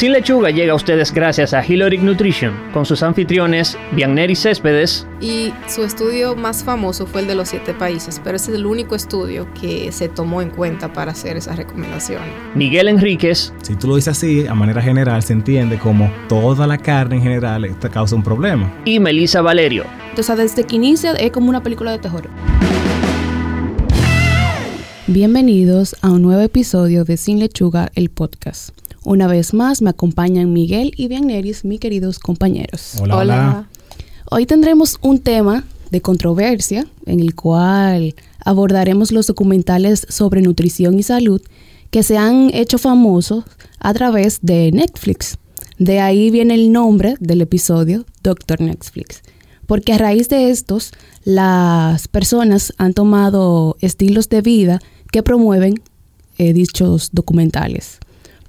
Sin Lechuga llega a ustedes gracias a Hiloric Nutrition, con sus anfitriones Bianneri Céspedes. Y su estudio más famoso fue el de los siete países, pero ese es el único estudio que se tomó en cuenta para hacer esa recomendación. Miguel Enríquez. Si tú lo dices así, a manera general se entiende como toda la carne en general te causa un problema. Y Melissa Valerio. Entonces, desde que inicia es como una película de terror. Bienvenidos a un nuevo episodio de Sin Lechuga, el podcast. Una vez más me acompañan Miguel y Bianneris, mis queridos compañeros. Hola, hola. Hoy tendremos un tema de controversia en el cual abordaremos los documentales sobre nutrición y salud que se han hecho famosos a través de Netflix. De ahí viene el nombre del episodio, Doctor Netflix. Porque a raíz de estos, las personas han tomado estilos de vida que promueven eh, dichos documentales.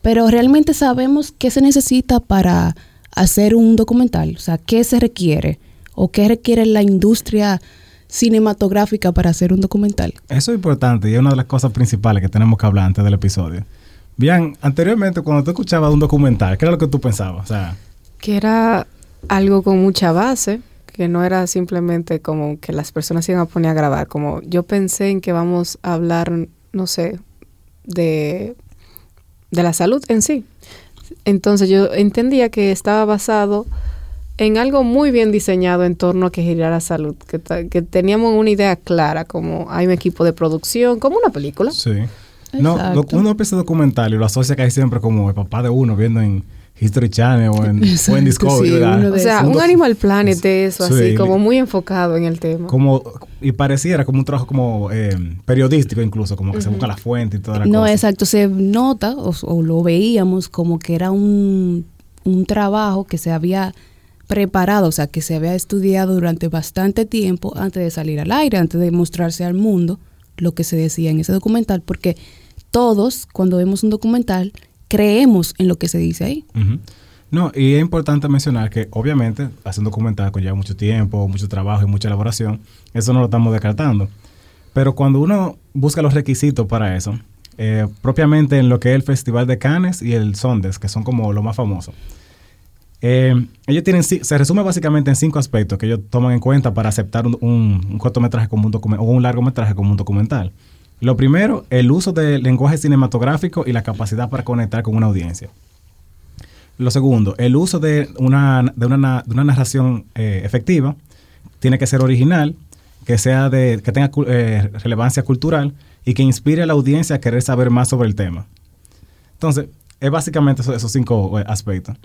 Pero realmente sabemos qué se necesita para hacer un documental, o sea, qué se requiere o qué requiere la industria cinematográfica para hacer un documental. Eso es importante y es una de las cosas principales que tenemos que hablar antes del episodio. Bien, anteriormente cuando tú escuchabas un documental, ¿qué era lo que tú pensabas? O sea, que era algo con mucha base, que no era simplemente como que las personas se iban a poner a grabar, como yo pensé en que vamos a hablar, no sé, de de la salud en sí. Entonces yo entendía que estaba basado en algo muy bien diseñado en torno a que girara salud, que, que teníamos una idea clara, como hay un equipo de producción, como una película. Sí. No, uno piensa documental y lo asocia casi siempre como el papá de uno viendo en History Channel o en, Discovery. o sea, un Animal Planet de eso, así, como muy enfocado en el tema. Como, y pareciera como un trabajo como eh, periodístico incluso, como que se busca la fuente y toda la No, exacto, se nota, o, lo veíamos como que era un, un trabajo que se había preparado, o sea, que se había estudiado durante bastante tiempo antes de salir al aire, antes de mostrarse al mundo lo que se decía en ese documental, porque todos, cuando vemos un documental, creemos en lo que se dice ahí. No, y es importante mencionar que obviamente hacer un documental conlleva mucho tiempo, mucho trabajo y mucha elaboración. Eso no lo estamos descartando. Pero cuando uno busca los requisitos para eso, eh, propiamente en lo que es el Festival de Cannes y el Sondes, que son como lo más famosos, eh, ellos tienen, se resume básicamente en cinco aspectos que ellos toman en cuenta para aceptar un, cortometraje como un documental o un largometraje como un documental. Lo primero, el uso del lenguaje cinematográfico y la capacidad para conectar con una audiencia. Lo segundo, el uso de una, de una, narración eh, efectiva tiene que ser original, que, sea de, que tenga eh, relevancia cultural y que inspire a la audiencia a querer saber más sobre el tema. Entonces, es básicamente esos, cinco eh, aspectos.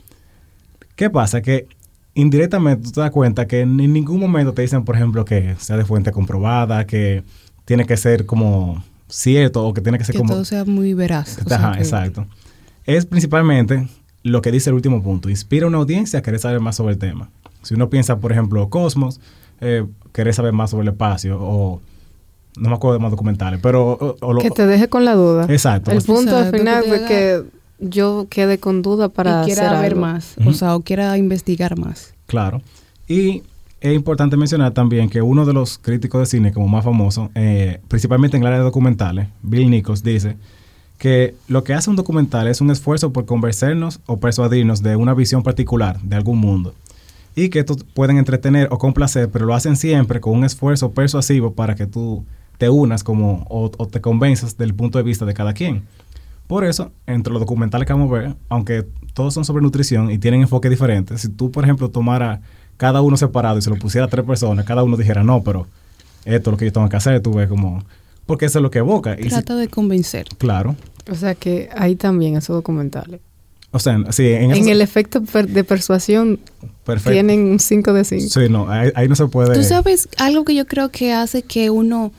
¿Qué pasa? Que indirectamente tú te das cuenta que en ningún momento te dicen, por ejemplo, que sea de fuente comprobada, que tiene que ser como cierto o que tiene que ser que como... todo sea muy veraz. Ajá, exacto. Es principalmente lo que dice el último punto. Inspira a una audiencia a querer saber más sobre el tema. Si uno piensa, por ejemplo, Cosmos, eh, querer saber más sobre el espacio o... No me acuerdo de más documentales, pero... que te deje con la duda. Exacto. El punto al final fue que yo quede con duda para y quiera ver más, o sea, o quiera investigar más. Claro. Y es importante mencionar también que uno de los críticos de cine como más famoso, eh, principalmente en el área de documentales, Bill Nichols, dice que lo que hace un documental es un esfuerzo por convencernos o persuadirnos de una visión particular de algún mundo. Y que estos pueden entretener o complacer, pero lo hacen siempre con un esfuerzo persuasivo para que tú te unas como o, te convenzas del punto de vista de cada quien. Por eso, entre los documentales que vamos a ver, aunque todos son sobre nutrición y tienen enfoques diferentes, si tú, por ejemplo, tomaras cada uno separado y se lo pusiera a tres personas, cada uno dijera, no, pero esto es lo que yo tengo que hacer, tú ves como... Porque eso es lo que evoca. Trata de convencer. Claro. O sea que hay también esos documentales. O sea, sí, en, en el efecto de persuasión tienen un 5 de 5. Sí, no, ahí, ahí, no se puede... Tú sabes, algo que yo creo que hace que uno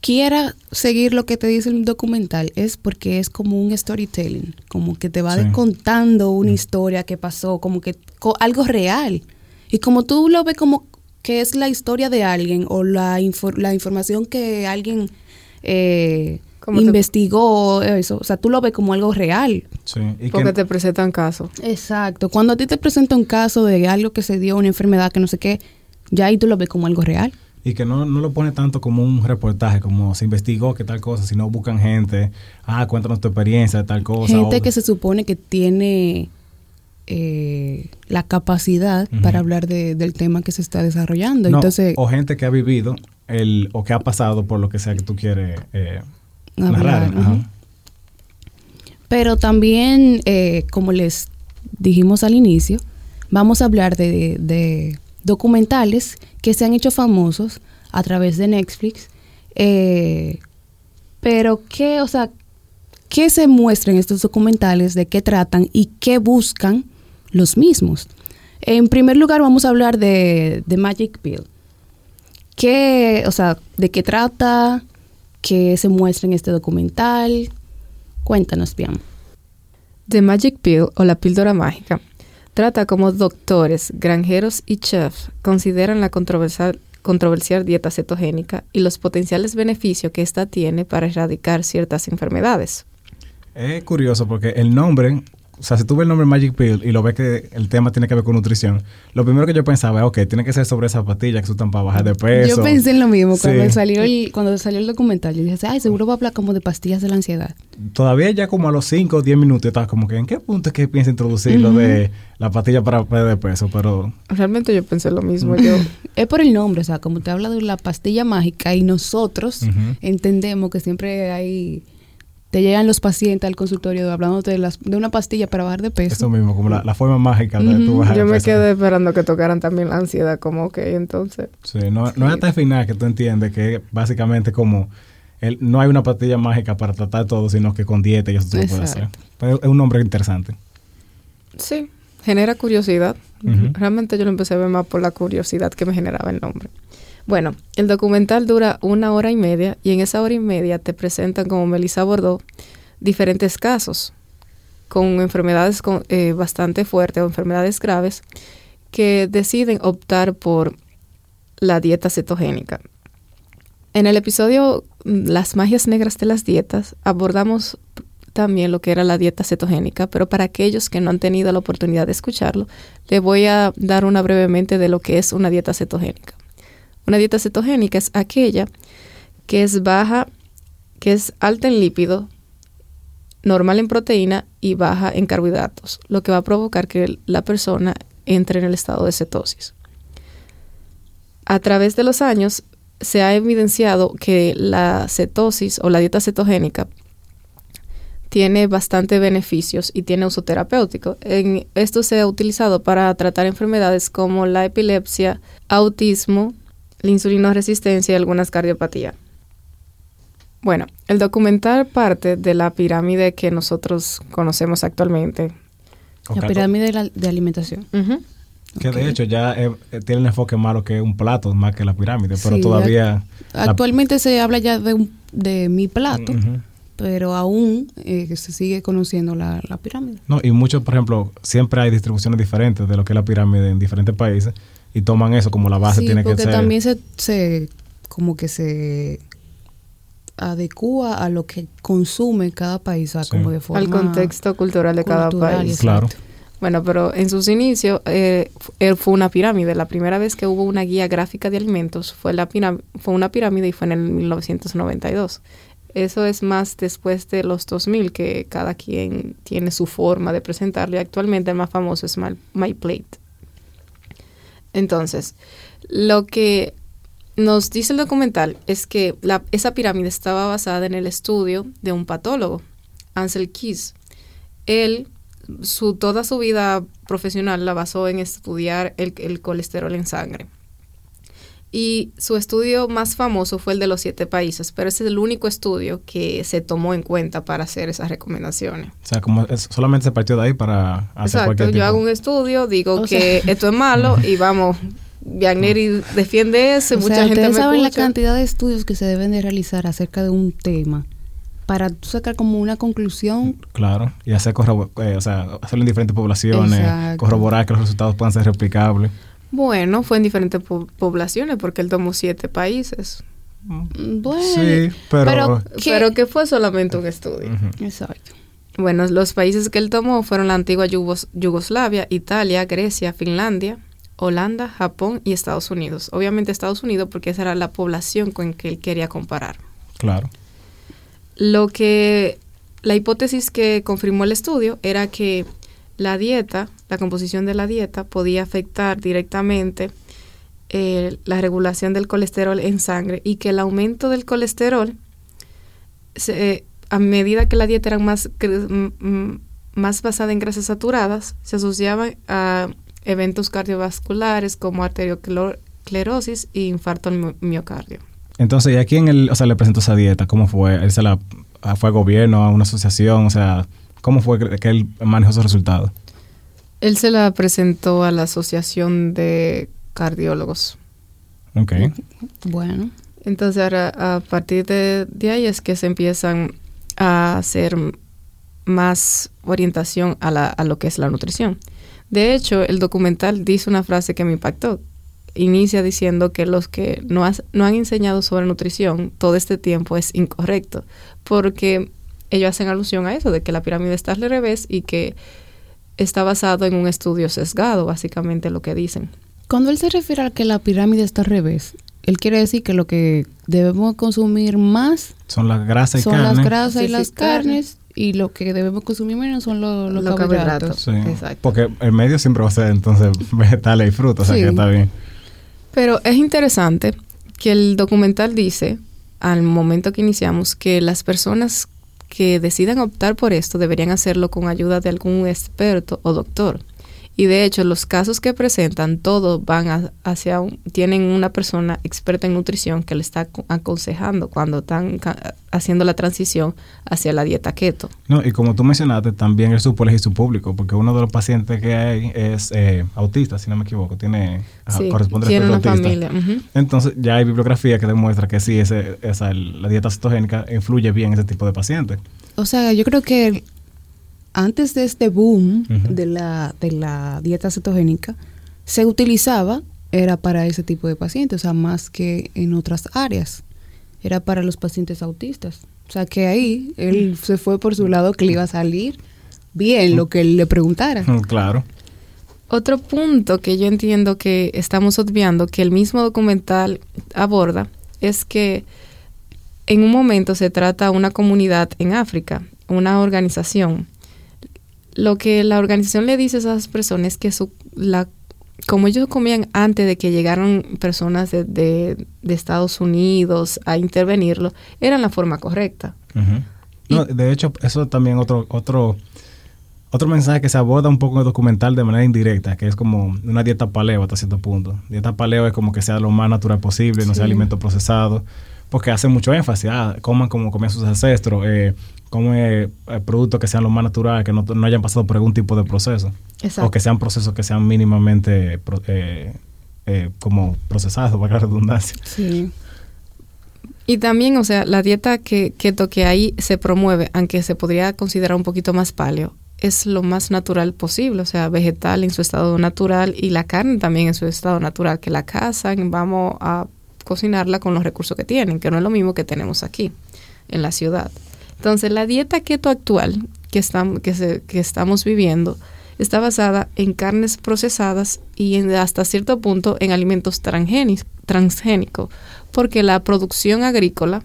quiera seguir lo que te dice el documental es porque es como un storytelling, como que te va contando una mm. historia que pasó, como que algo real. Y como tú lo ves como que es la historia de alguien o la, la información que alguien eh, investigó, eso, o sea, tú lo ves como algo real. Sí. ¿Y Porque te presentan caso. Exacto. Cuando a ti te presenta un caso de algo que se dio, una enfermedad que no sé qué, ya ahí tú lo ves como algo real. y que no, no lo pone tanto como un reportaje, como se investigó que tal cosa, sino buscan gente, ah, cuéntanos tu experiencia de tal cosa. Gente o- que se supone que tiene eh, la capacidad para hablar de- del tema que se está desarrollando. no, Entonces, o gente que ha vivido el, o que ha pasado por lo que sea que tú quieres eh, Hablar, narrar. Pero también, eh, como les dijimos al inicio, vamos a hablar de, de documentales que se han hecho famosos a través de Netflix. eh, pero qué, o sea, qué se muestra en estos documentales, de qué tratan y qué buscan los mismos. En primer lugar, vamos a hablar de, de Magic Pill. ¿Qué, o sea, de qué trata? ¿Qué se muestra en este documental? Cuéntanos, bien. The Magic Pill o la píldora mágica trata cómo doctores, granjeros y chefs consideran la controversial, controversial dieta cetogénica y los potenciales beneficios que ésta tiene para erradicar ciertas enfermedades. Es curioso porque el nombre, o sea, si tú ves el nombre Magic Pill y lo ves que el tema tiene que ver con nutrición, lo primero que yo pensaba es, ok, tiene que ser sobre esa pastilla que usan para bajar de peso. Yo pensé en lo mismo cuando Sí. salió el, cuando salió el documental. Yo dije, ay, seguro va a hablar como de pastillas de la ansiedad. Todavía ya como a los 5 o 10 minutos yo estaba como que, ¿en qué punto es que piensa introducir lo de la pastilla para perder de peso? Pero Realmente yo pensé lo mismo. Yo, Es por el nombre, o sea, como te habla de la pastilla mágica y nosotros entendemos que siempre hay... Te llegan los pacientes al consultorio hablándote de, las, de una pastilla para bajar de peso. eso mismo, como la, la forma mágica de tú Ujú. bajar de yo me peso. quedé esperando que tocaran también la ansiedad, como que entonces... Sí, no, no es hasta el final que tú entiendes que básicamente como el, no hay una pastilla mágica para tratar todo, sino que con dieta y eso tú lo puedes hacer. Exacto. Pero es un nombre interesante. Sí, genera curiosidad. Realmente yo lo empecé a ver más por la curiosidad que me generaba el nombre. Bueno, el documental dura una hora y media y en esa hora y media te presentan, como Melissa abordó, diferentes casos con enfermedades con- eh, bastante fuertes o enfermedades graves que deciden optar por la dieta cetogénica. En el episodio mm, Las magias negras de las dietas abordamos también lo que era la dieta cetogénica, pero para aquellos que no han tenido la oportunidad de escucharlo, le voy a dar una brevemente de lo que es una dieta cetogénica. Una dieta cetogénica es aquella que es baja, que es alta en lípido, normal en proteína y baja en carbohidratos, lo que va a provocar que la persona entre en el estado de cetosis. A través de los años se ha evidenciado que la cetosis o la dieta cetogénica tiene bastante beneficios y tiene uso terapéutico. En, esto se ha utilizado para tratar enfermedades como la epilepsia, autismo, la insulinoresistencia y algunas cardiopatías. Bueno, el documental parte de la pirámide que nosotros conocemos actualmente. Ok, La pirámide de, la- de alimentación. Que de hecho ya eh, eh, tiene el enfoque malo que un plato más que la pirámide, pero Sí, todavía... la- Actualmente se habla ya de, un- de mi plato, pero aún eh, se sigue conociendo la, la pirámide. No, y muchos, por ejemplo, siempre hay distribuciones diferentes de lo que es la pirámide en diferentes países y toman eso como la base sí, tiene que porque ser. también se, se como que se adecua a lo que consume cada país, o sea, Sí. como de forma Al contexto cultural de cada país. exacto. Claro. Bueno, pero en sus inicios eh, eh, fue una pirámide. La primera vez que hubo una guía gráfica de alimentos fue, la fue una pirámide y fue en el 1992. Eso es más después de los 2000 que cada quien tiene su forma de presentarlo y actualmente el más famoso es My, My Plate. Entonces, lo que nos dice el documental es que la- esa pirámide estaba basada en el estudio de un patólogo, Ansel Keys. Él su, toda su vida profesional la basó en estudiar el, el colesterol en sangre. Y su estudio más famoso fue el de los siete países, pero ese es el único estudio que se tomó en cuenta para hacer esas recomendaciones. O sea, como es- solamente se partió de ahí para hacer Exacto, cualquier yo tipo. hago un estudio, digo O que esto es malo y vamos, Viagneri defiende eso, y O mucha sea, gente me saben la escucha. cantidad de estudios que se deben de realizar acerca de un tema para sacar como una conclusión. Claro, y hacer eh, o sea, hacerlo en diferentes poblaciones, Exacto. corroborar que los resultados puedan ser replicables. Bueno, fue en diferentes po- poblaciones porque él tomó siete países. Mm, Bueno, sí, pero... pero- ¿Qué? Pero que fue solamente un estudio. Exacto. Bueno, los países que él tomó fueron la antigua Yugos- Yugoslavia, Italia, Grecia, Finlandia, Holanda, Japón y Estados Unidos. Obviamente Estados Unidos porque esa era la población con que él quería comparar. Claro. Lo que la hipótesis que confirmó el estudio era que la dieta, la composición de la dieta podía afectar directamente eh, la regulación del colesterol en sangre y que el aumento del colesterol se, a medida que la dieta era más, más basada en grasas saturadas, se asociaba a eventos cardiovasculares como arteriosclerosis e infarto al miocardio. Entonces, ¿y a quién o sea, le presentó esa dieta? ¿Cómo fue? ¿Él se la fue gobierno, a una asociación? O sea, ¿cómo fue que, él manejó esos resultados? Él se la presentó a la Asociación de Cardiólogos. Ok. Bueno. Entonces, ahora, a partir de, de ahí es que se empiezan a hacer más orientación a, la, a lo que es la nutrición. De hecho, el documental dice una frase que me impactó. Inicia diciendo que los que no, no han enseñado sobre nutrición todo este tiempo es incorrecto, porque ellos hacen alusión a eso, de que la pirámide está al revés y que está basado en un estudio sesgado, básicamente lo que dicen. Cuando él se refiere a que la pirámide está al revés, él quiere decir que lo que debemos consumir más son las grasas y son las grasas y las carnes y lo que debemos consumir menos son los, los, carbohidratos. Sí, Porque el medio siempre va a ser entonces vegetales y frutas, o sea que está bien. Pero es interesante que el documental dice, al momento que iniciamos, que las personas que decidan optar por esto deberían hacerlo con ayuda de algún experto o doctor. Y de hecho, los casos que presentan, todos van hacia un, tienen una persona experta en nutrición que le está aconsejando cuando están haciendo la transición hacia la dieta keto. No, y como tú mencionaste, también es su elegir su público, porque uno de los pacientes que hay es eh, autista, si no me equivoco, tiene sí, corresponde tiene una familia. Entonces, ya hay bibliografía que demuestra que sí, ese, esa, la dieta cetogénica influye bien en ese tipo de pacientes. O sea, yo creo que antes de este boom de, la, de la dieta cetogénica, se utilizaba, era para ese tipo de pacientes, o sea, más que en otras áreas. Era para los pacientes autistas. O sea, que ahí él se fue por su lado que le iba a salir bien lo que él le preguntara. Claro. Otro punto que yo entiendo que estamos obviando, que el mismo documental aborda, es que en un momento se trata una comunidad en África, una organización lo que la organización le dice a esas personas es que su, la, como ellos comían antes de que llegaran personas de, de, Estados Unidos a intervenirlo, era la forma correcta. de hecho, eso también otro, otro, otro mensaje que se aborda un poco en el documental de manera indirecta, que es como una dieta paleo hasta cierto punto. Dieta paleo es como que sea lo más natural posible, no sea alimento procesado, porque hace mucho énfasis, ah, coman como comían sus ancestros, eh, come eh, productos que sean lo más naturales, que no, hayan pasado por algún tipo de proceso. O que sean procesos que sean mínimamente eh, eh, como procesados, para la redundancia. Sí. Y también, o sea, la dieta que, keto que ahí se promueve, aunque se podría considerar un poquito más paleo, es lo más natural posible, o sea, vegetal en su estado natural y la carne también en su estado natural, que la cazan, vamos a cocinarla con los recursos que tienen, que no es lo mismo que tenemos aquí, en la ciudad. Entonces, la dieta keto actual que, estamos, que, que estamos viviendo está basada en carnes procesadas y en, hasta cierto punto en alimentos transgénicos, porque la producción agrícola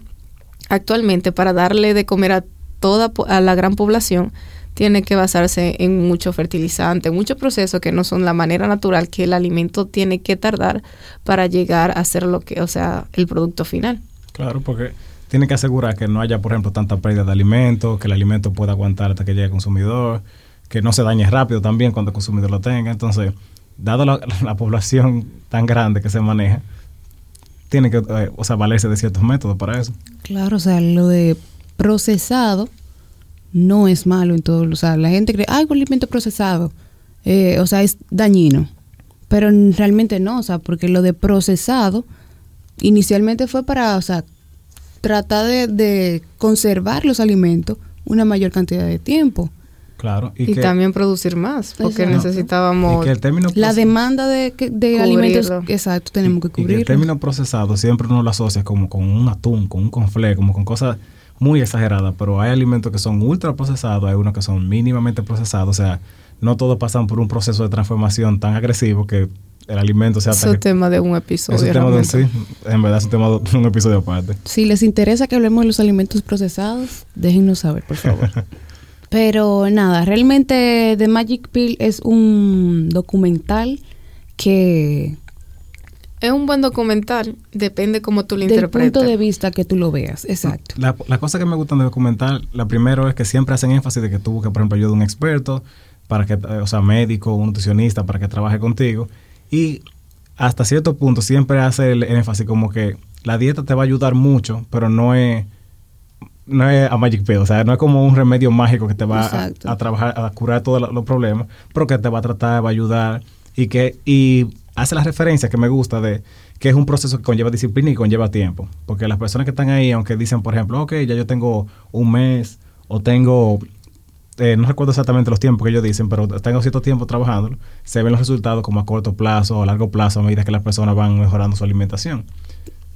actualmente para darle de comer a toda a la gran población tiene que basarse en mucho fertilizante, muchos procesos que no son la manera natural que el alimento tiene que tardar para llegar a ser lo que, o sea, el producto final. Claro, porque tiene que asegurar que no haya, por ejemplo, tanta pérdida de alimentos, que el alimento pueda aguantar hasta que llegue al consumidor, que no se dañe rápido también cuando el consumidor lo tenga. Entonces, dado la, población tan grande que se maneja, tiene que, eh, o sea, valerse de ciertos métodos para eso. Claro, o sea, lo de procesado no es malo en todo. O sea, la gente cree, ay, un alimento procesado, eh, o sea, es dañino. Pero realmente no, o sea, porque lo de procesado inicialmente fue para, o sea, trata de, conservar los alimentos una mayor cantidad de tiempo. Claro. Y, también producir más, porque necesitábamos... la demanda de, de alimentos, exacto, tenemos que cubrir. el término procesado siempre uno lo asocia como con un atún, con un conflé, como con cosas muy exageradas, pero hay alimentos que son ultra procesados, hay unos que son mínimamente procesados, o sea, no todos pasan por un proceso de transformación tan agresivo que el alimento sea es tema de un episodio. Es tema de un, sí, en verdad es un tema de un episodio aparte. Si les interesa que hablemos de los alimentos procesados, déjennos saber, por favor. Pero nada, realmente The Magic Pill es un documental que Es un buen documental, depende cómo tú lo del interpretes. punto de vista que tú lo veas, exacto. La, la cosa que me gustan del documental, la primera es que siempre hacen énfasis de que tú busques, por ejemplo, ayuda de un experto, para que, eh, o sea, médico, un nutricionista, para que trabaje contigo. Y hasta cierto punto siempre hace el énfasis como que la dieta te va a ayudar mucho, pero no es, no es a magic pill, o sea, no es como un remedio mágico que te va a, a trabajar, a curar todos lo- los problemas, pero que te va a tratar, va a ayudar y que y hace la referencia que me gusta de que es un proceso que conlleva disciplina y conlleva tiempo, porque las personas que están ahí, aunque dicen, por ejemplo, ok, ya yo tengo un mes o tengo eh, no recuerdo exactamente los tiempos que ellos dicen, pero tengo cierto tiempo trabajando, se ven los resultados como a corto plazo o a largo plazo a medida que las personas van mejorando su alimentación.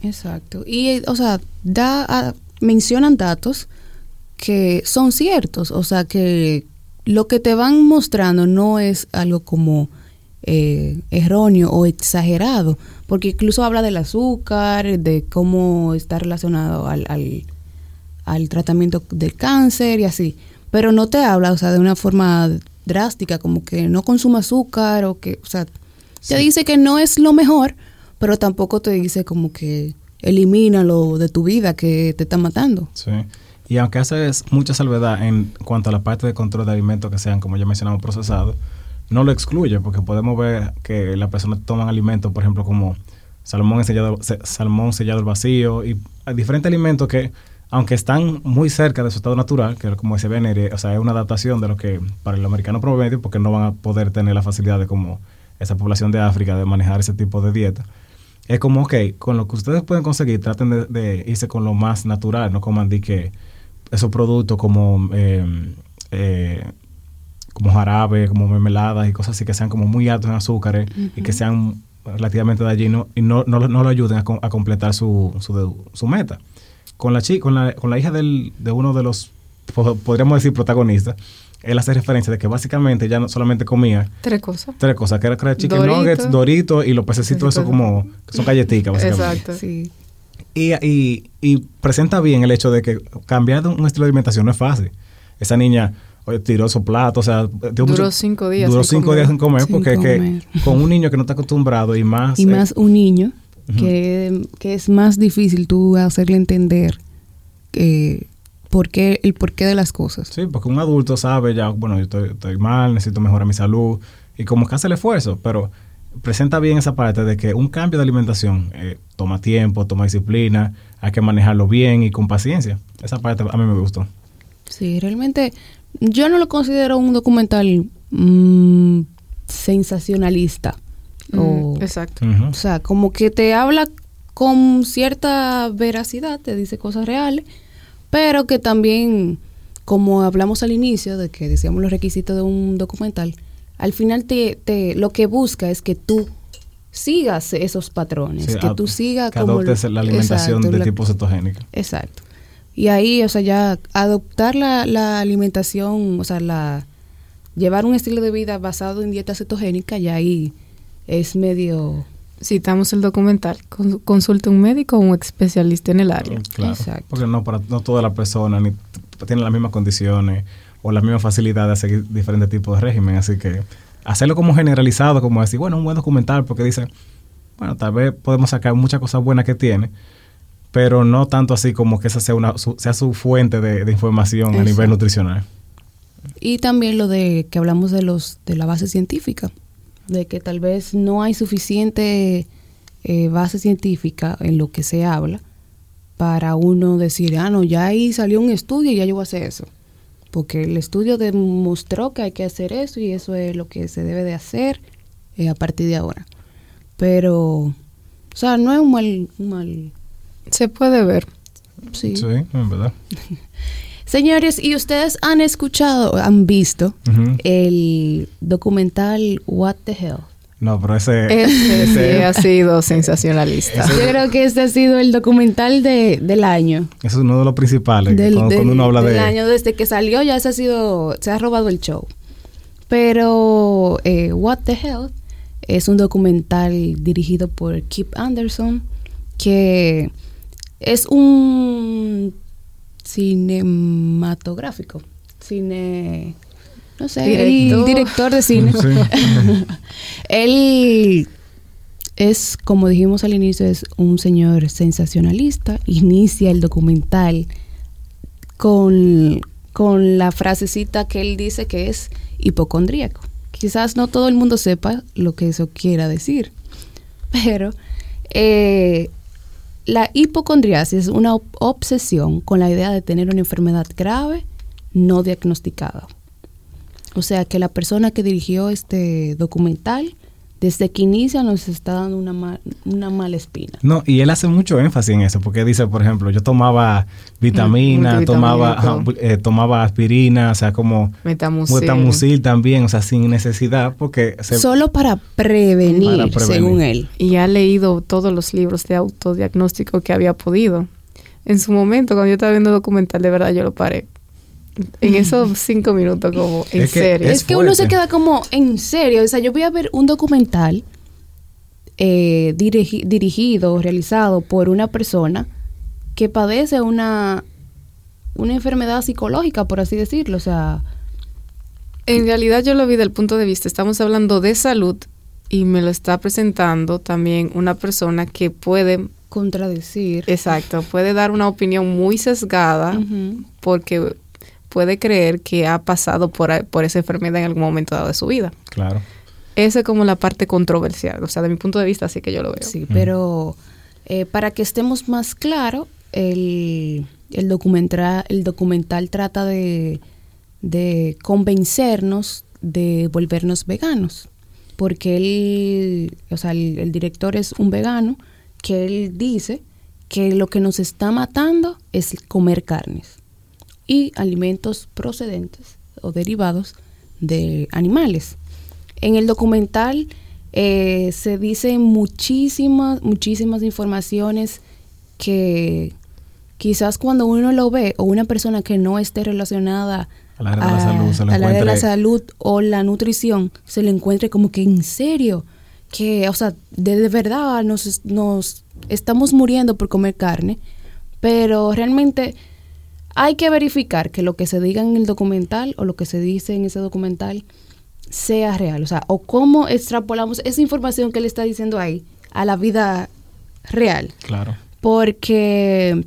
Exacto. Y, eh, o sea, da, a- mencionan datos que son ciertos. O sea, que lo que te van mostrando no es algo como eh, erróneo o exagerado. Porque incluso habla del azúcar, de cómo está relacionado al, al, al tratamiento del cáncer y así. Pero no te habla, o sea, de una forma drástica, como que no consuma azúcar o que, o sea, te Sí. dice que no es lo mejor, pero tampoco te dice como que elimínalo de tu vida que te está matando. Sí. Y aunque hace mucha salvedad en cuanto a la parte de control de alimentos que sean, como ya mencionamos, procesados, no lo excluye, porque podemos ver que las personas toman alimentos, por ejemplo, como salmón sellado, se- salmón sellado al vacío y diferentes alimentos que, aunque están muy cerca de su estado natural, que como dice Benner, o sea, es una adaptación de lo que para el americano promedio, porque no van a poder tener la facilidad de como esa población de África de manejar ese tipo de dieta. Es como, ok, con lo que ustedes pueden conseguir, traten de, irse con lo más natural, no coman que esos productos como eh, eh, como jarabe, como mermeladas y cosas así que sean como muy altos en azúcares y que sean relativamente dañinos y no, no, lo- no lo ayuden a, co- a completar su, su, su meta. Con la, chi, con la, con la hija del, de uno de los, po- podríamos decir, protagonistas, él hace referencia de que básicamente ya no solamente comía Tres cosas. tres cosas, que era, que era chicken Dorito. nuggets, doritos y los pececitos, eso como, que son galletitas básicamente. Exacto. Sí. Y, y, y presenta bien el hecho de que cambiar de un estilo de alimentación no es fácil. Esa niña tiró esos platos, o sea, Duró mucho- cinco días Duró sin cinco comer. días sin comer Sin porque es que comer. con un niño que no está acostumbrado y más... Y eh, más un niño, que, que es más difícil tú hacerle entender eh, por qué, el porqué de las cosas. Sí, porque un adulto sabe ya, bueno, yo estoy, estoy mal, necesito mejorar mi salud y como que hace el esfuerzo, pero presenta bien esa parte de que un cambio de alimentación eh, toma tiempo, toma disciplina, hay que manejarlo bien y con paciencia. Esa parte a mí me gustó. Sí, realmente yo no lo considero un documental mm, sensacionalista. o, Mm, exacto. Ujú. o sea, como que te habla con cierta veracidad, te dice cosas reales, pero que también, como hablamos al inicio, de que decíamos los requisitos de un documental, al final te, te lo que busca es que tú sigas esos patrones, Sí, que tú sigas que como... adoptes la alimentación Exacto, de la- tipo cetogénico. Exacto. Y ahí, o sea, ya adoptar la, la alimentación, o sea, la llevar un estilo de vida basado en dieta cetogénica, ya ahí es medio... Citamos el documental. Con- consulte un médico o un especialista en el área. Claro, Exacto. porque no para no todas las personas ni t- tienen las mismas condiciones o la misma facilidad de seguir diferentes tipos de régimen, así que hacerlo como generalizado, como decir, bueno, un buen documental porque dice, bueno, tal vez podemos sacar muchas cosas buenas que tiene, pero no tanto así como que esa sea una su, sea su fuente de, de información a nivel nutricional. Y también lo de que hablamos de los de la base científica, de que tal vez no hay suficiente eh, base científica en lo que se habla para uno decir, ah, no, ya ahí salió un estudio y ya yo voy a hacer eso. Porque el estudio demostró que hay que hacer eso y eso es lo que se debe de hacer eh, a partir de ahora. Pero, o sea, no es un mal... Un mal Se puede ver. sí. Sí, en verdad. Señores, ¿y ustedes han escuchado, han visto el documental What the Hell? No, pero ese... Ese sí ha sido sensacionalista. Yo creo que este ha sido el documental de, del año. Eso es uno de los principales. Del, cuando, del- cuando uno habla del de... año desde que salió ya se ha sido, se ha robado el show. Pero eh, What the Hell es un documental dirigido por Kip Anderson que es un cinematográfico, cine, no sé, Director. el director de cine. Sí. Él es, como dijimos al inicio, es un señor sensacionalista. Inicia el documental con, con la frasecita que él dice que es hipocondríaco. Quizás no todo el mundo sepa lo que eso quiera decir, pero eh, la hipocondriasis es una ob- obsesión con la idea de tener una enfermedad grave no diagnosticada. O sea que la persona que dirigió este documental, desde que inicia, nos está dando una, ma- una mala espina. No, y él hace mucho énfasis en eso, porque dice, por ejemplo, yo tomaba vitamina, tomaba, eh, tomaba aspirina, o sea, como Metamucil. metamucil también, o sea, sin necesidad, porque se, Solo para prevenir, Para prevenir. según él. Y ha leído todos los libros de autodiagnóstico que había podido. En su momento, cuando yo estaba viendo el documental, de verdad yo lo paré. En esos cinco minutos, como, en Es que serio. Es, Es que uno se queda como, en serio, o sea, yo voy a ver un documental eh, dirigi- dirigido, realizado por una persona que padece una, una enfermedad psicológica, por así decirlo, o sea, En realidad yo lo vi del punto de vista, estamos hablando de salud y me lo está presentando también una persona que puede, contradecir. exacto, puede dar una opinión muy sesgada porque puede creer que ha pasado por, por esa enfermedad en algún momento dado de su vida. claro. Esa es como la parte controversial, o sea, de mi punto de vista así que yo lo veo. Sí, pero eh, para que estemos más claros, el, el, documental, el documental trata de, de convencernos de volvernos veganos. Porque él, o sea, el, el director es un vegano que él dice que lo que nos está matando es comer carnes y alimentos procedentes o derivados de animales. En el documental eh, se dicen muchísimas, muchísimas informaciones que quizás cuando uno lo ve o una persona que no esté relacionada Al área de la salud, se de la salud o la nutrición, se le encuentre como que en serio, que, o sea, de, de verdad nos, nos estamos muriendo por comer carne, pero realmente hay que verificar que lo que se diga en el documental o lo que se dice en ese documental sea real. O sea, o cómo extrapolamos esa información que él está diciendo ahí a la vida real. Claro. Porque,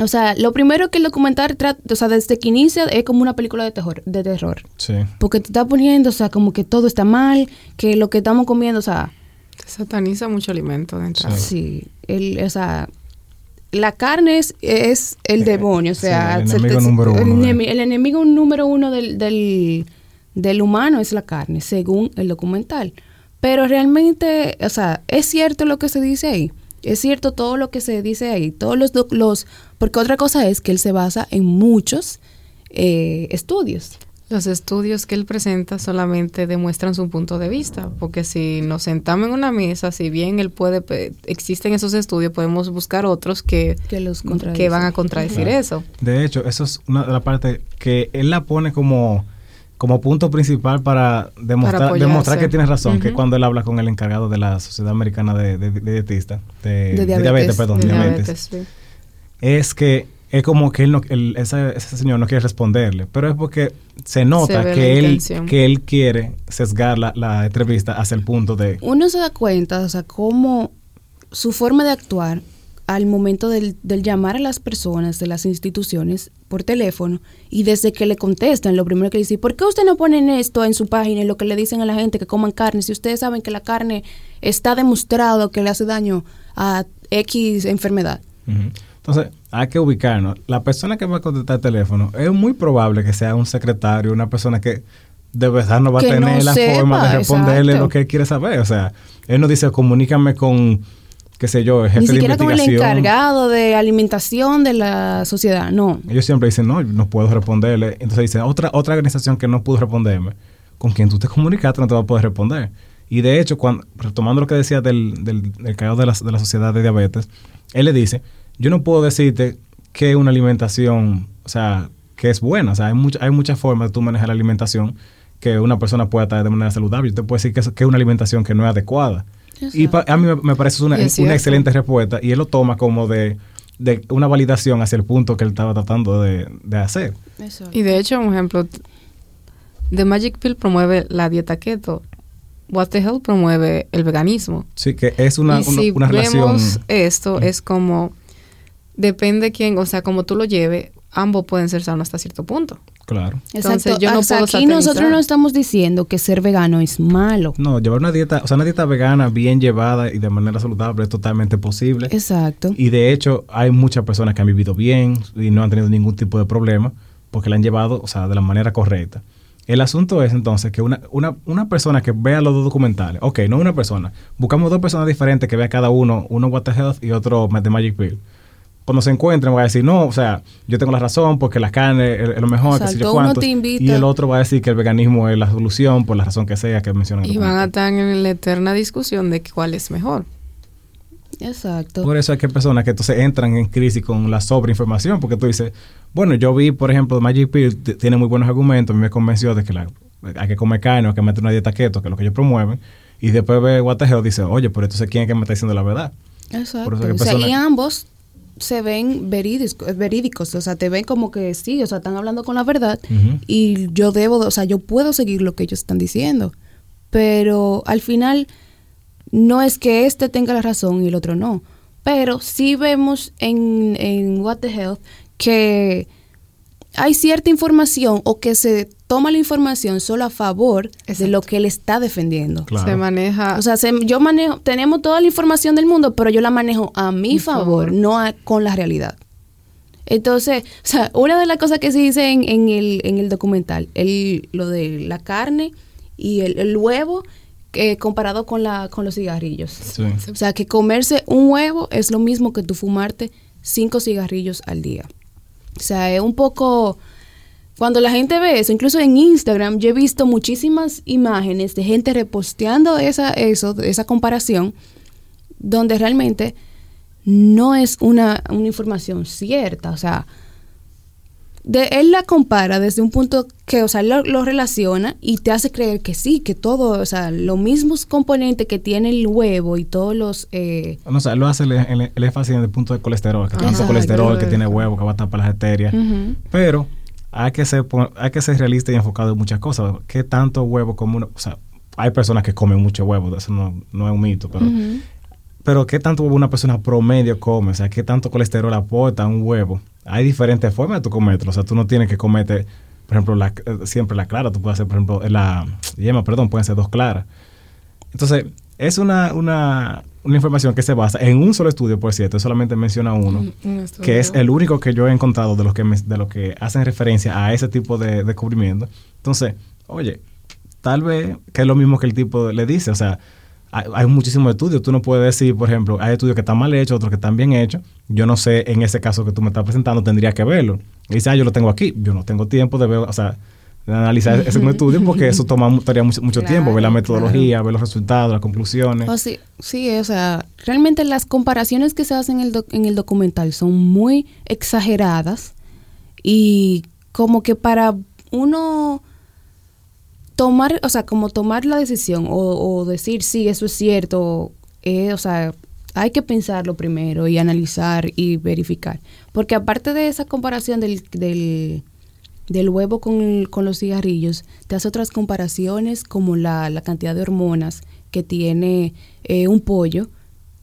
o sea, lo primero que el documental trata, o sea, desde que inicia es como una película de terror, de terror. Sí. Porque te está poniendo, o sea, como que todo está mal, que lo que estamos comiendo, o sea, Te sataniza mucho alimento de entrada. sí, el, o sea, la carne es, es el Eh, demonio, o sí, sea, el enemigo número uno, enemi- el enemigo número uno del, del, del humano es la carne, según el documental. Pero realmente, o sea, es cierto lo que se dice ahí. Es cierto todo lo que se dice ahí. Todos los, los porque otra cosa es que él se basa en muchos eh, estudios. Los estudios que él presenta solamente demuestran su punto de vista, porque si nos sentamos en una mesa, si bien él puede, existen esos estudios, podemos buscar otros que, Que los que van a contradecir Claro. eso. De hecho, eso es una de las partes que él la pone como, como punto principal para demostrar, demostrar que tiene razón, que Ujú. cuando él habla con el encargado de la Sociedad Americana de, de, de Dietistas, de, De de diabetes. perdón, De diabetes, diabetes, sí. es que es como que él no, el- ese, ese señor no quiere responderle, pero es porque se nota que él, que él quiere sesgar la, la entrevista hacia el punto de... uno se da cuenta, o sea, cómo su forma de actuar al momento del, del llamar a las personas de las instituciones por teléfono y desde que le contestan, lo primero que dice, ¿por qué usted no ponen esto en su página y lo que le dicen a la gente que coman carne? Si ustedes saben que la carne está demostrado que le hace daño a X enfermedad. Ujú. Entonces, hay que ubicarnos. La persona que va a contestar el teléfono es muy probable que sea un secretario, una persona que de verdad no va Que a tener no la sepa, forma de responderle exacto. lo que él quiere saber. O sea, él no dice, comunícame con, qué sé yo, el jefe Ni de siquiera como el investigación. encargado de alimentación de la sociedad, no. Ellos siempre dicen, no, no puedo responderle. Entonces dicen, otra, otra organización que no pudo responderme, con quien tú te comunicaste no te va a poder responder. Y de hecho, cuando, retomando lo que decía del, del, del de la, de la sociedad de diabetes, él le dice, yo no puedo decirte que una alimentación, o sea, que es buena. O sea, hay, mucha hay muchas formas de tú manejar la alimentación que una persona pueda estar de manera saludable. Usted puede decir que es, que es una alimentación que no es adecuada. Y pa- a mí me, me parece una, es una excelente respuesta y él lo toma como de, de una validación hacia el punto que él estaba tratando de, de hacer. Y de hecho, un ejemplo, The Magic Pill promueve la dieta keto. What the Hell promueve el veganismo. Sí, que es una, y una, si una relación... vemos esto, es como, depende quién, o sea, como tú lo lleves, ambos pueden ser sanos hasta cierto punto. Claro. Entonces, Exacto. yo no Hasta puedo aquí nosotros no estamos diciendo que ser vegano es malo. No, llevar una dieta, o sea, una dieta vegana bien llevada y de manera saludable es totalmente posible. Exacto. Y de hecho, hay muchas personas que han vivido bien y no han tenido ningún tipo de problema porque la han llevado, o sea, de la manera correcta. El asunto es entonces que una, una, una persona que vea los dos documentales, ok, no una persona, buscamos dos personas diferentes que vean cada uno, uno What the Health y otro The Magic Pill. Cuando se encuentren va a decir, no, o sea, yo tengo la razón porque la carne es, lo mejor, que sé yo cuánto. te invita- Y el otro va a decir que el veganismo es la solución por la razón que sea que mencionan. Y van a estar en la eterna discusión de cuál es mejor. Exacto. Por eso hay que personas que entonces entran en crisis con la sobreinformación, porque tú dices, bueno, yo vi, por ejemplo, Magic Pill tiene muy buenos argumentos, a mí me convenció de que la- hay que comer carne, hay que meter una dieta keto, que es lo que ellos promueven, y después ve What the Hell, dice, oye, pero entonces ¿quién es que me está diciendo la verdad? Exacto. Por eso que O sea, y ambos se ven verídicos, verídicos, o sea, te ven como que sí, o sea, están hablando con la verdad y yo debo, o sea, yo puedo seguir lo que ellos están diciendo, pero al final no es que este tenga la razón y el otro no, pero sí vemos en, en What the Health que hay cierta información o que se toma la información solo a favor de lo que él está defendiendo. Claro. Se maneja O sea, se- yo manejo, tenemos toda la información del mundo, pero yo la manejo a mi Mi favor, favor. no a- con la realidad. Entonces, o sea, una de las cosas que se dice en, en el, en el documental, el, lo de la carne y el, el huevo eh, comparado con, la, con los cigarrillos. Sí. O sea, que comerse un huevo es lo mismo que tú fumarte cinco cigarrillos al día. O sea, es un poco... Cuando la gente ve eso, incluso en Instagram, yo he visto muchísimas imágenes de gente reposteando esa, eso, esa comparación, donde realmente no es una, una información cierta. O sea, de, él la compara desde un punto que, o sea, lo, lo relaciona y te hace creer que sí, que todo, o sea, los mismos componentes que tiene el huevo y todos los... eh, No, o sea, lo hace el, el- el énfasis en el punto de colesterol, que tanto Exacto. colesterol que tiene huevo, que va a tapar las arterias. Pero hay que ser hay que ser realista y enfocado en muchas cosas. ¿Qué tanto huevo come uno? O sea, hay personas que comen mucho huevo, eso no, no es un mito, pero, pero ¿qué tanto huevo una persona promedio come? O sea, ¿qué tanto colesterol aporta un huevo? Hay diferentes formas de tú comerlo. O sea, tú no tienes que comerte, por ejemplo, la, eh, siempre la clara. Tú puedes hacer, por ejemplo, la yema, perdón, pueden ser dos claras. Entonces, es una, una, una información que se basa en un solo estudio, por cierto, solamente menciona uno un- un estudio. que es el único que yo he encontrado de los que me- de los que hacen referencia a ese tipo de descubrimiento. Entonces, oye, tal vez que es lo mismo que el tipo le dice, o sea, hay, hay muchísimos estudios. Tú no puedes decir, por ejemplo, hay estudios que están mal hechos, otros que están bien hechos. Yo no sé, en ese caso que tú me estás presentando, tendría que verlo. Y dice, ah, yo lo tengo aquí. Yo no tengo tiempo de ver, o sea, de analizar ese estudio porque eso toma tomaría mucho, mucho tiempo, ver la Claro, metodología, ver los resultados, las conclusiones. Oh, sí, sí, o sea, realmente las comparaciones que se hacen en el, doc- en el documental son muy exageradas y como que para uno tomar, o sea, como tomar la decisión o, o decir sí, eso es cierto, eh, o sea, hay que pensarlo primero y analizar y verificar. Porque aparte de esa comparación del, del, del huevo con, el- con los cigarrillos, te hace otras comparaciones como la, la cantidad de hormonas que tiene eh, un pollo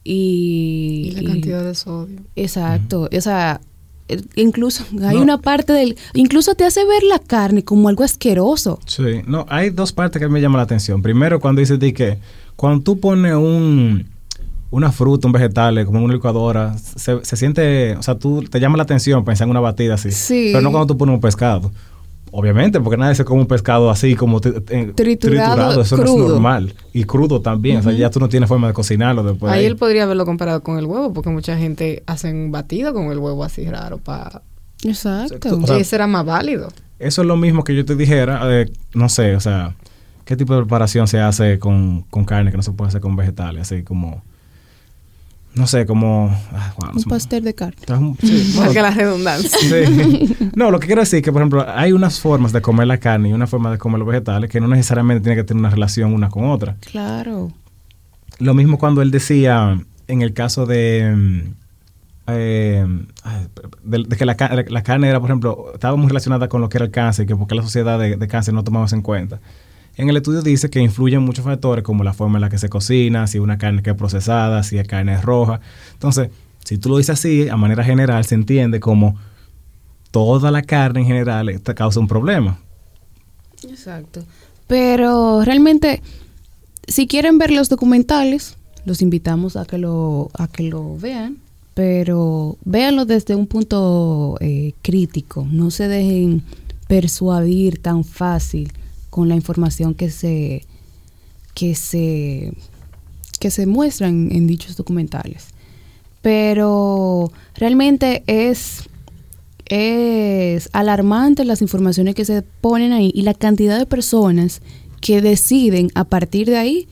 y, Y la y- cantidad de sodio. Exacto, o sea, el- incluso hay No. una parte del... Incluso te hace ver la carne como algo asqueroso. Sí, no, hay dos partes que me llaman la atención. Primero, cuando dices de que cuando tú pones un, una fruta, un vegetal, como una licuadora, se, se siente, o sea, tú te llama la atención pensar en una batida así. Sí. Pero no cuando tú pones un pescado. Obviamente, porque nadie se come un pescado así como eh, Triturado, Eso no crudo. es normal. Y crudo también. O sea, ya tú no tienes forma de cocinarlo después. de Ahí ahí. él podría haberlo comparado con el huevo, porque mucha gente hace un batido con el huevo así raro para... Exacto. O sea, ese era más válido. Eso es lo mismo que yo te dijera, eh, no sé, o sea, ¿qué tipo de preparación se hace con, con carne que no se puede hacer con vegetales? Así como... no sé, como... ah, wow, Un pastel de carne. Un- sí, bueno, la redundancia. Sí. No, lo que quiero decir es que, por ejemplo, hay unas formas de comer la carne y una forma de comer los vegetales que no necesariamente tiene que tener una relación una con otra. Claro. Lo mismo cuando él decía, en el caso de, mm, eh, de, de que la, la carne era, por ejemplo, estaba muy relacionada con lo que era el cáncer, que porque la sociedad de, de cáncer no tomaba eso en cuenta. En el estudio dice que influyen muchos factores como la forma en la que se cocina, si una carne que es procesada, si es carne es roja. Entonces, si tú lo dices así, a manera general se entiende como toda la carne en general eh, te causa un problema. Exacto. Pero realmente, si quieren ver los documentales, los invitamos a que lo, a que lo vean, pero véanlo desde un punto eh, crítico. No se dejen persuadir tan fácil con la información que se que se que se muestran en dichos documentales. Pero realmente es es alarmante las informaciones que se ponen ahí y la cantidad de personas que deciden a partir de ahí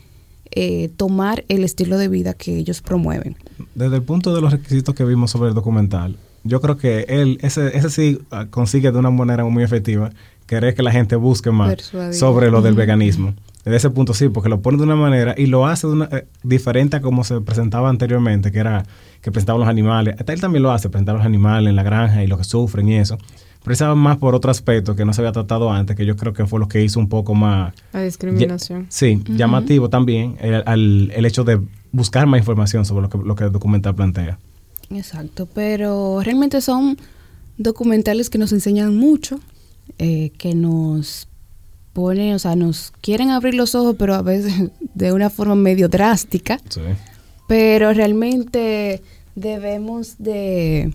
eh, tomar el estilo de vida que ellos promueven. Desde el punto de los requisitos que vimos sobre el documental, yo creo que él, ese, ese sí ah, consigue de una manera muy efectiva querer que la gente busque más Persuadir. sobre lo del veganismo. Desde ese punto sí, porque lo pone de una manera y lo hace de una, eh, diferente a como se presentaba anteriormente, que era que presentaban los animales. Hasta él también lo hace, presentar los animales en la granja y lo que sufren y eso. Pero estaba más por otro aspecto que no se había tratado antes, que yo creo que fue lo que hizo un poco más... La discriminación. Sí, llamativo también el, al- el hecho de buscar más información sobre lo que, lo que el documental plantea. Exacto, pero realmente son documentales que nos enseñan mucho, eh, que nos ponen, o sea, nos quieren abrir los ojos, pero a veces de una forma medio drástica. Sí. pero realmente debemos de,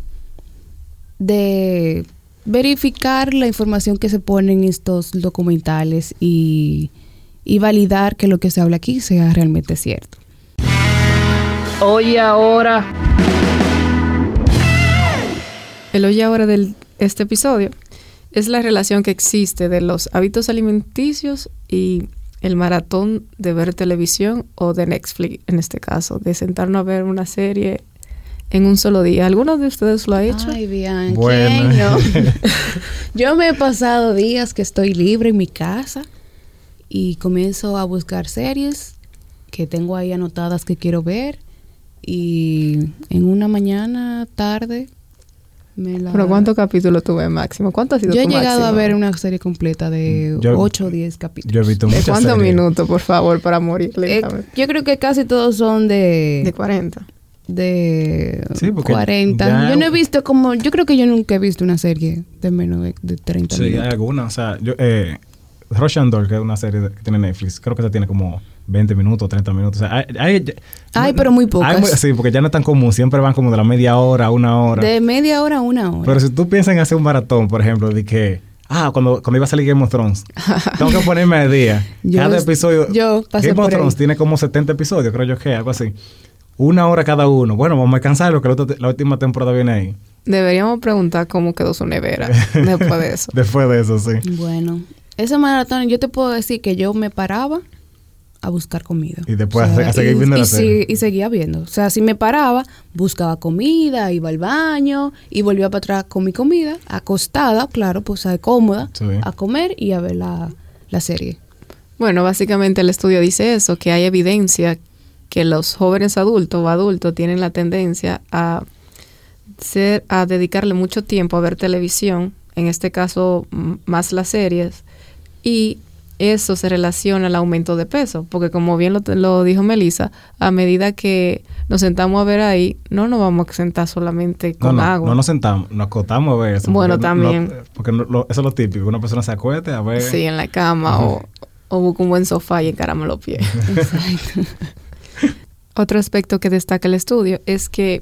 de verificar la información que se pone en estos documentales y, y validar que lo que se habla aquí sea realmente cierto. Hoy ahora. El hoy ahora de este episodio es la relación que existe de los hábitos alimenticios y el maratón de ver televisión o de Netflix, en este caso, de sentarnos a ver una serie en un solo día. ¿Alguno de ustedes lo ha hecho? Ay, bien, Bueno. ¿quién no? Yo me he pasado días que estoy libre en mi casa y comienzo a buscar series que tengo ahí anotadas que quiero ver y en una mañana, tarde, me la... ¿Pero cuántos capítulos tuve máximo? ¿Cuánto ha sido Yo he tu llegado máximo? a ver una serie completa de Yo- 8 o 10 capítulos. Yo he visto ¿De muchas cuántos series. minutos, por favor, para morir Eh, yo creo que casi todos son de... de 40. de Sí, porque 40. ya- Yo no he visto como... Yo creo que yo nunca he visto una serie de menos de, de 30 Sí, hay minutos. algunas. O sea, yo, eh, Rush and Door, que es una serie que tiene Netflix, creo que esa tiene como 20 minutos, 30 minutos. O sea, hay, hay- Ay, pero muy pocas. hay sí, porque ya no es tan común. Siempre van como de la media hora, una hora. De media hora a una hora. Pero si tú piensas en hacer un maratón, por ejemplo, de que, ah, cuando, cuando iba a salir Game of Thrones, tengo que ponerme al día. Yo cada episodio. yo pasé Game of ahí. Thrones tiene como 70 episodios, creo yo que, algo así. Una hora cada uno. Bueno, vamos a descansarlo, que la, otra- la última temporada viene ahí. Deberíamos preguntar cómo quedó su nevera después de eso. Después de eso, sí. Bueno, ese maratón yo te puedo decir que yo me paraba a buscar comida. Y después a- a seguir viendo y la serie. y seguía viendo. O sea, si me paraba, buscaba comida, iba al baño y volvía para atrás con mi comida, acostada, claro, pues cómoda, Sí. a comer y a ver la, la serie. Bueno, básicamente el estudio dice eso, que hay evidencia que los jóvenes adultos o adultos tienen la tendencia a ser, a dedicarle mucho tiempo a ver televisión, en este caso más las series, y eso se relaciona al aumento de peso, porque como bien lo, lo dijo Melissa, a medida que nos sentamos a ver ahí, no nos vamos a sentar solamente No, con no, agua. no nos sentamos, nos acotamos a ver eso. Bueno, porque no- también. no- porque no- lo- eso es lo típico, una persona se acueste a ver. Sí, en la cama o, o busca un buen sofá y encaramos los pies. Exacto. Otro aspecto que destaca el estudio es que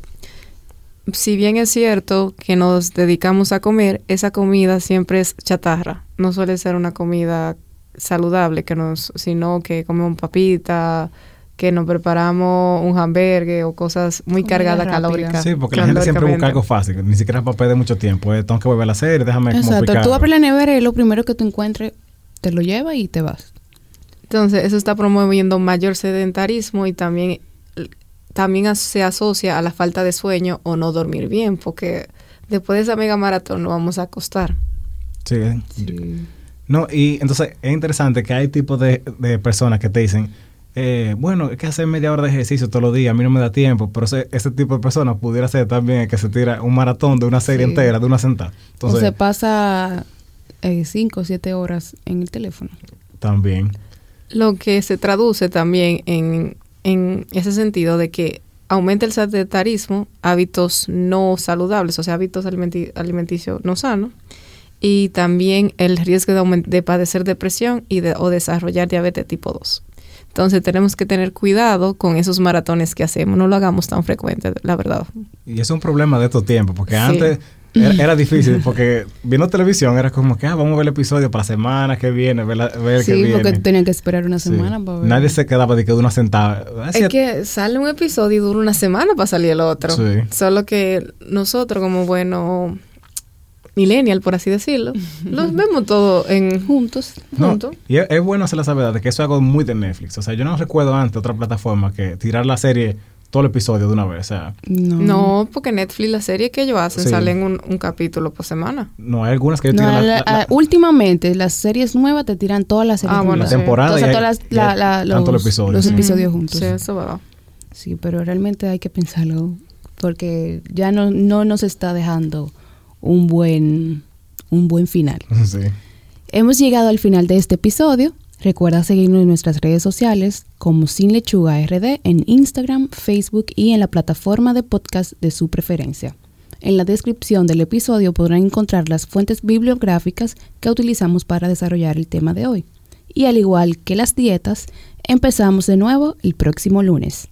si bien es cierto que nos dedicamos a comer, esa comida siempre es chatarra. No suele ser una comida saludable, que nos, sino que comemos papita, que nos preparamos un hamburgues o cosas muy cargadas calóricas. Sí, porque la gente siempre busca algo fácil, ni siquiera para perder mucho tiempo. eh, tengo que volver a serie, déjame como Exacto. picar. Tú abres la nevera y lo primero que tú encuentres te lo llevas y te vas. Entonces, eso está promoviendo mayor sedentarismo y también también se asocia a la falta de sueño o no dormir bien, porque después de esa mega maratón no vamos a acostar. Sí. No, y entonces es interesante que hay tipos de, de personas que te dicen, eh, bueno, es que hacer media hora de ejercicio todos los días, a mí no me da tiempo, pero ese, ese tipo de personas pudiera ser también el que se tira un maratón de una serie Sí. entera, de una sentada. o Entonces, se pasa eh, cinco o siete horas en el teléfono. también. Lo que se traduce también en, en ese sentido de que aumenta el sedentarismo, hábitos no saludables, o sea, hábitos alimenti- alimenticios no sanos, y también el riesgo de, de padecer depresión y de, o desarrollar diabetes tipo 2. Entonces tenemos que tener cuidado con esos maratones que hacemos, no lo hagamos tan frecuente, la verdad. Y es un problema de estos tiempos, porque Sí. antes era, era difícil, porque viendo televisión era como que, ah, vamos a ver el episodio para la semana que viene, ver, la- ver el que Sí, viene. porque tenían que esperar una Sí. semana para ver. Nadie se quedaba de que una sentada. Es que sale un episodio y dura una semana para salir el otro. Sí. Solo que nosotros como bueno millennial, por así decirlo, los vemos todo en juntos. No, juntos. y es, es bueno hacer la sabedad de que eso es algo muy de Netflix. O sea, yo no recuerdo antes otra plataforma que tirar la serie todo el episodio de una vez. O sea, No. No, porque Netflix, la serie que ellos hacen, Sí. salen un, un capítulo por semana. no hay algunas que No, tiran la, la- la- la- ah, últimamente las series nuevas te tiran todas las series Ah, bueno, la sí. temporada hay- las- hay los, episodios. los sí. episodios juntos. Sí, eso va. Sí, pero realmente hay que pensarlo porque ya no, no nos está dejando un buen, un buen final. Sí. Hemos llegado al final de este episodio. Recuerda seguirnos en nuestras redes sociales como Sin Lechuga RD en Instagram, Facebook y en la plataforma de podcast de su preferencia. En la descripción del episodio podrán encontrar las fuentes bibliográficas que utilizamos para desarrollar el tema de hoy. Y al igual que las dietas, empezamos de nuevo el próximo lunes.